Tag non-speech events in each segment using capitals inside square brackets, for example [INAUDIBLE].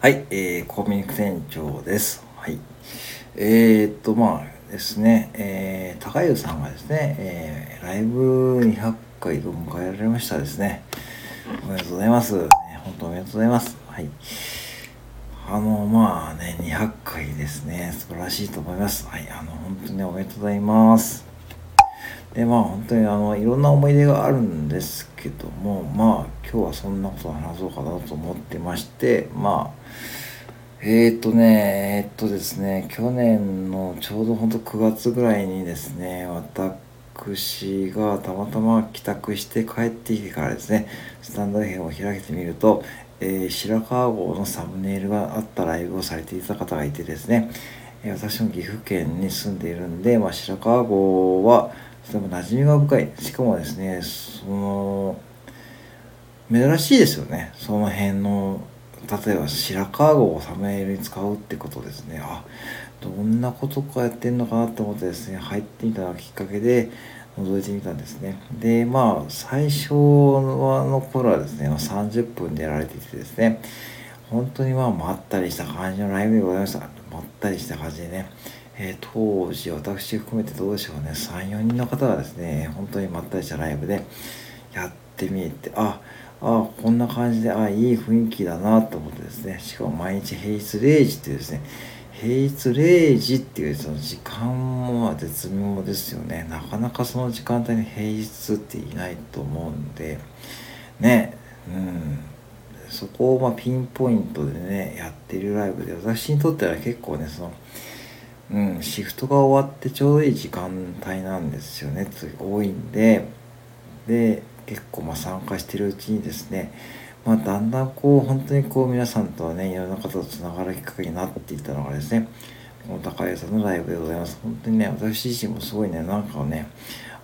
はい、えー、コミュニク店長です。はい。えー、っと、まあですね、えー、高湯さんがですね、えー、ライブ200回を迎えられましたですね。おめでとうございます。本当おめでとうございます。はい。あの、まあね、200回ですね。素晴らしいと思います。はい、あの、本当におめでとうございます。で、まあ本当にあの、いろんな思い出があるんですけども、まあ今日はそんなことを話そうかなと思ってまして、まあ、えーとね、えーとですね、去年のちょうど本当9月ぐらいにですね、私がたまたま帰宅して帰ってきてからですね、スタンド FM を開けてみると、えー白川郷のサムネイルがあったライブをされていた方がいてですね、私も岐阜県に住んでいるんで、まあ、白川郷はとても馴染みが深い。しかもですね、その、珍しいですよね。その辺の、例えば白川郷をサムネイルに使うってことですね。あ、どんなことかやってんのかなと思ってですね、入ってみたのがきっかけで、覗いてみたんですね。で、まあ、最初の頃はですね、30分でやられていてですね、本当にまあ、まったりした感じのライブでございました。まったりした感じでね、えー当時、私含めてどうでしょうね、3、4人の方がですね、本当にまったりしたライブでやってみて、あ、あ、こんな感じで、あ、いい雰囲気だなと思ってですね、しかも毎日平日0時っていうですね、平日0時っていうその時間も絶妙ですよね。なかなかその時間帯に平日っていないと思うんで、ね、うん。そこをまあピンポイントでね、やってるライブで、私にとっては結構ね、その、うん、シフトが終わってちょうどいい時間帯なんですよね、つ多いんで、で、結構まあ参加してるうちにですね、まあ、だんだんこう、本当にこう、皆さんとはね、いろんな方とつながるきっかけになっていったのがですね、この高江さんのライブでございます。本当にね、私自身もすごいね、なんかね、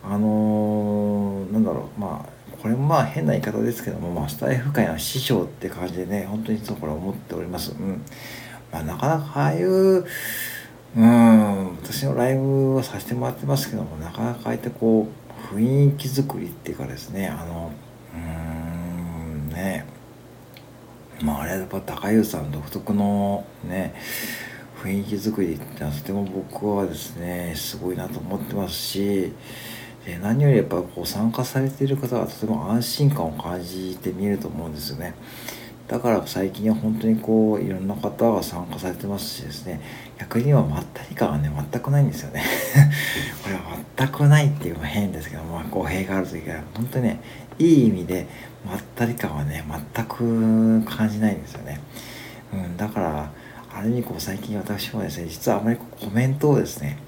あのーなんだろう、まあ、これもまあ変な言い方ですけども、まあ、スタイフ界の師匠って感じでね、本当にいつもこれ思っております。うん。まあ、なかなかああいう、うん、私のライブをさせてもらってますけども、なかなかああいったこう、雰囲気作りっていうかですね、あの、うーん、ね、まああれはやっぱ高優さん独特のね、雰囲気作りってのはとても僕はですね、すごいなと思ってますし、で何よりやっぱこう参加されている方はとても安心感を感じて見えると思うんですよね。だから最近は本当にこういろんな方が参加されてますしですね。逆にはまったり感がね全くないんですよね。[LAUGHS] これは全くないっていうのも変ですけどまあ語弊があるというか本当にねいい意味でまったり感はね全く感じないんですよね、うん、だからある意味こう最近私もですね実はあまりコメントをですね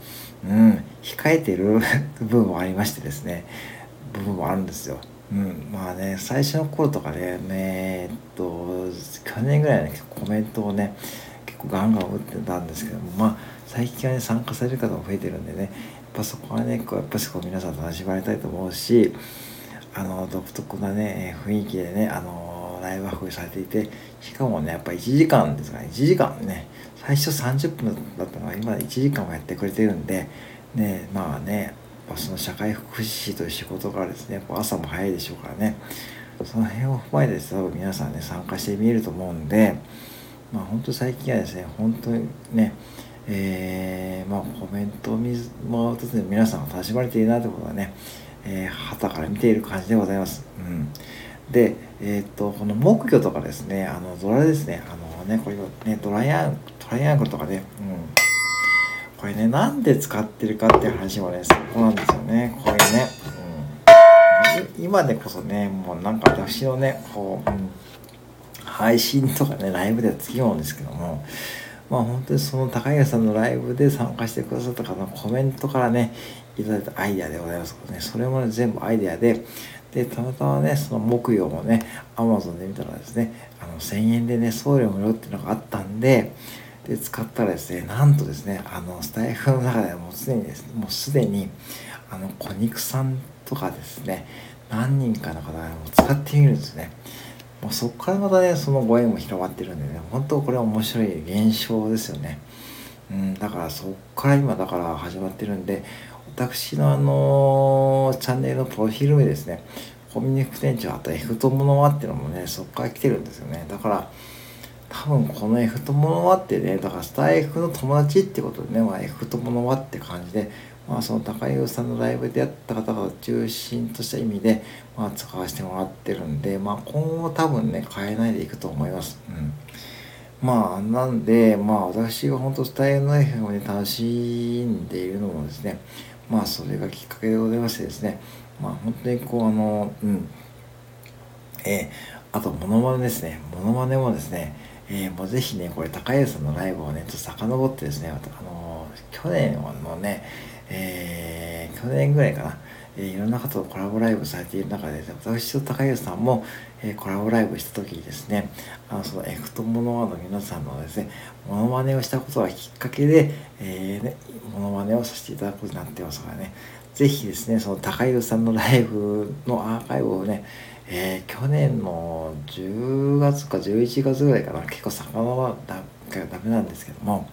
うん。控えてる [LAUGHS] 部分もありましてですね。部分もあるんですよ。うん、まあね最初の頃とかねねえっと去年ぐらいはね結構コメントをね結構ガンガン打ってたんですけどもまあ最近はね参加される方も増えてるんでねやっぱそこはねこうやっぱしこう皆さん楽しまれたいと思うしあの独特なね雰囲気でねあのライブ運びされていてしかもねやっぱ1時間ですから1時間ね最初30分だったのが今1時間もやってくれてるんでねまあねその社会福祉士という仕事からですね朝も早いでしょうからねその辺を踏まえて多分皆さんね参加してみえると思うんでまあ本当最近はですね本当にねえーまあコメントを見もらうとですね皆さんが楽しまれているなということはねえー、旗から見ている感じでございます。うん、で、えっ、と、この木魚とかですね、あの、ドラですね、あのね、これね、ドライアン、トライアングルとかね、うん。これね、なんで使ってるかっていう話もね、そこなんですよね、これね。うん、今でこそね、もうなんか私のね、こう、うん、配信とかね、ライブではつきもんですけども、まあ本当にその高橋さんのライブで参加してくださった方のコメントからね、いただいたアイデアでございますね。それもね、全部アイデアで、で、たまたまね、その木曜もね、アマゾンで見たらですね、あの、1000円でね、送料無料っていうのがあったんで、で、使ったらですね、なんとですね、あの、スタイフの中でもうすでにですね、もうすでに、あの、小肉さんとかですね、何人かの方がもう使ってみるんですね。もうそこからまたね、そのご縁も広がってるんでね、本当これは面白い現象ですよね。うん、だからそこから今だから始まってるんで、私のあのチャンネルのプロフィール名ですね、コミュニク店長あと F とものはっていうのもね、そこから来てるんですよね。だから、多分この F とものはってねだからスター F の友達ってことでね、まあ、F とものはって感じで、まあ、その高優さんのライブでやった方が中心とした意味で、まあ、使わせてもらってるんで、まあ、今後多分ね変えないでいくと思います。うんまあなんでまあ私が本当スタイルの F をね楽しんでいるのもですねまあそれがきっかけでございましてですね。まあ本当にこうあのうん。えー、あとモノマネですね。モノマネもですねえー、もうぜひね、これ、高安さんのライブをね、ちょっと遡ってですね、あのー、去年のね、えー、去年ぐらいかな、えー、いろんな方とコラボライブされている中で、私と高安さんも、えー、コラボライブした時にですね、あのそのエクトモノワの皆さんのですね、モノマネをしたことがきっかけで、えーね、モノマネをさせていただくことになってますからね、ぜひですね、その高湯さんのライブのアーカイブをね、えー、去年の10月か11月ぐらいかな、結構魚はだダメなんですけども、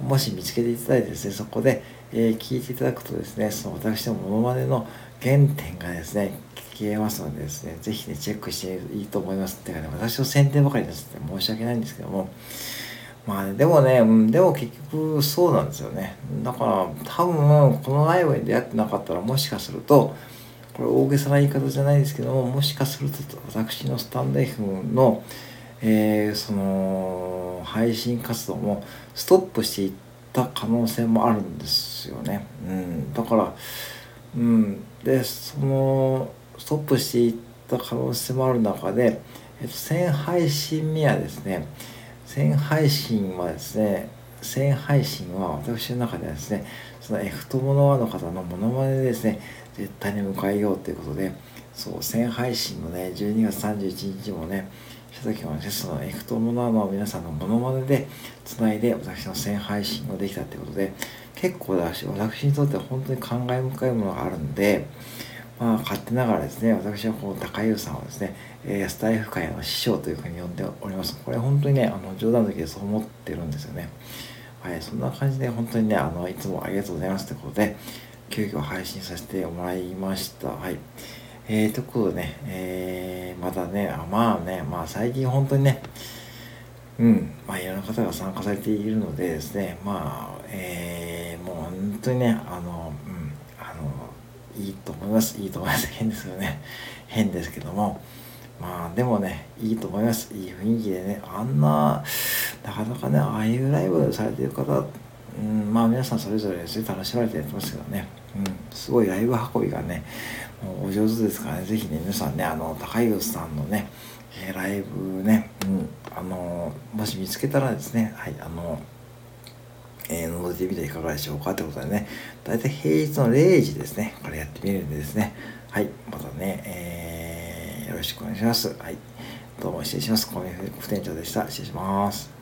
もし見つけていただいてですね、そこで、えー、聞いていただくとですね、その私のモノマネの原点がですね、聞けますのでですね、ぜひね、チェックしていいと思います。っていうかね、私の宣伝ばかりですって申し訳ないんですけども、まあ、ね、でもね、うん、でも結局そうなんですよね。だから多分このライブに出会ってなかったらもしかすると、これ大げさな言い方じゃないですけども、もしかすると私のスタンド F の、えー、その配信活動もストップしていってた可能性もあるんですよね。うん、だから、うん、でそのストップしていった可能性もある中で、えっと、1000配信目はですね1000配信はですね1000配信は私の中ではですねその F 友の輪の方のモノマネでですね絶対に迎えようということでそう1000配信のね12月31日もねした時はねその F 友の輪の皆さんのモノマネでつないで私の全配信ができたということで結構私私にとっては本当に感慨深いものがあるんでまあ、勝手ながらですね、私はこの高優さんをですね、えー、スタイフ界の師匠というふうに呼んでおります。これ本当にね、あの冗談の時でそう思ってるんですよね。はい、そんな感じで本当にね、あのいつもありがとうございますということで、急遽配信させてもらいました。はい。えー、ということでね、えー、またね、あまあね、まあ最近本当にね、うん、まあいろんな方が参加されているのでですね、まあ、えー、もう本当にね、あの、いいと思います。いいと思います変ですよね。変ですけどもまあでもねいいと思います。いい雰囲気でねあんななかなかねああいうライブされてる方うんまあ皆さんそれぞれですね楽しまれてやってますけどね、うん、すごいライブ運びがねお上手ですからね是非ね皆さんねあの高井さんのねライブね、うん、あのもし見つけたらですねはいあのえー、覗いてみていかがでしょうかってことでね、だいたい平日の0時ですね、これやってみるんでですね、はい、またね、えー、よろしくお願いします。はい、どうも失礼します。小宮副店長でした。失礼します。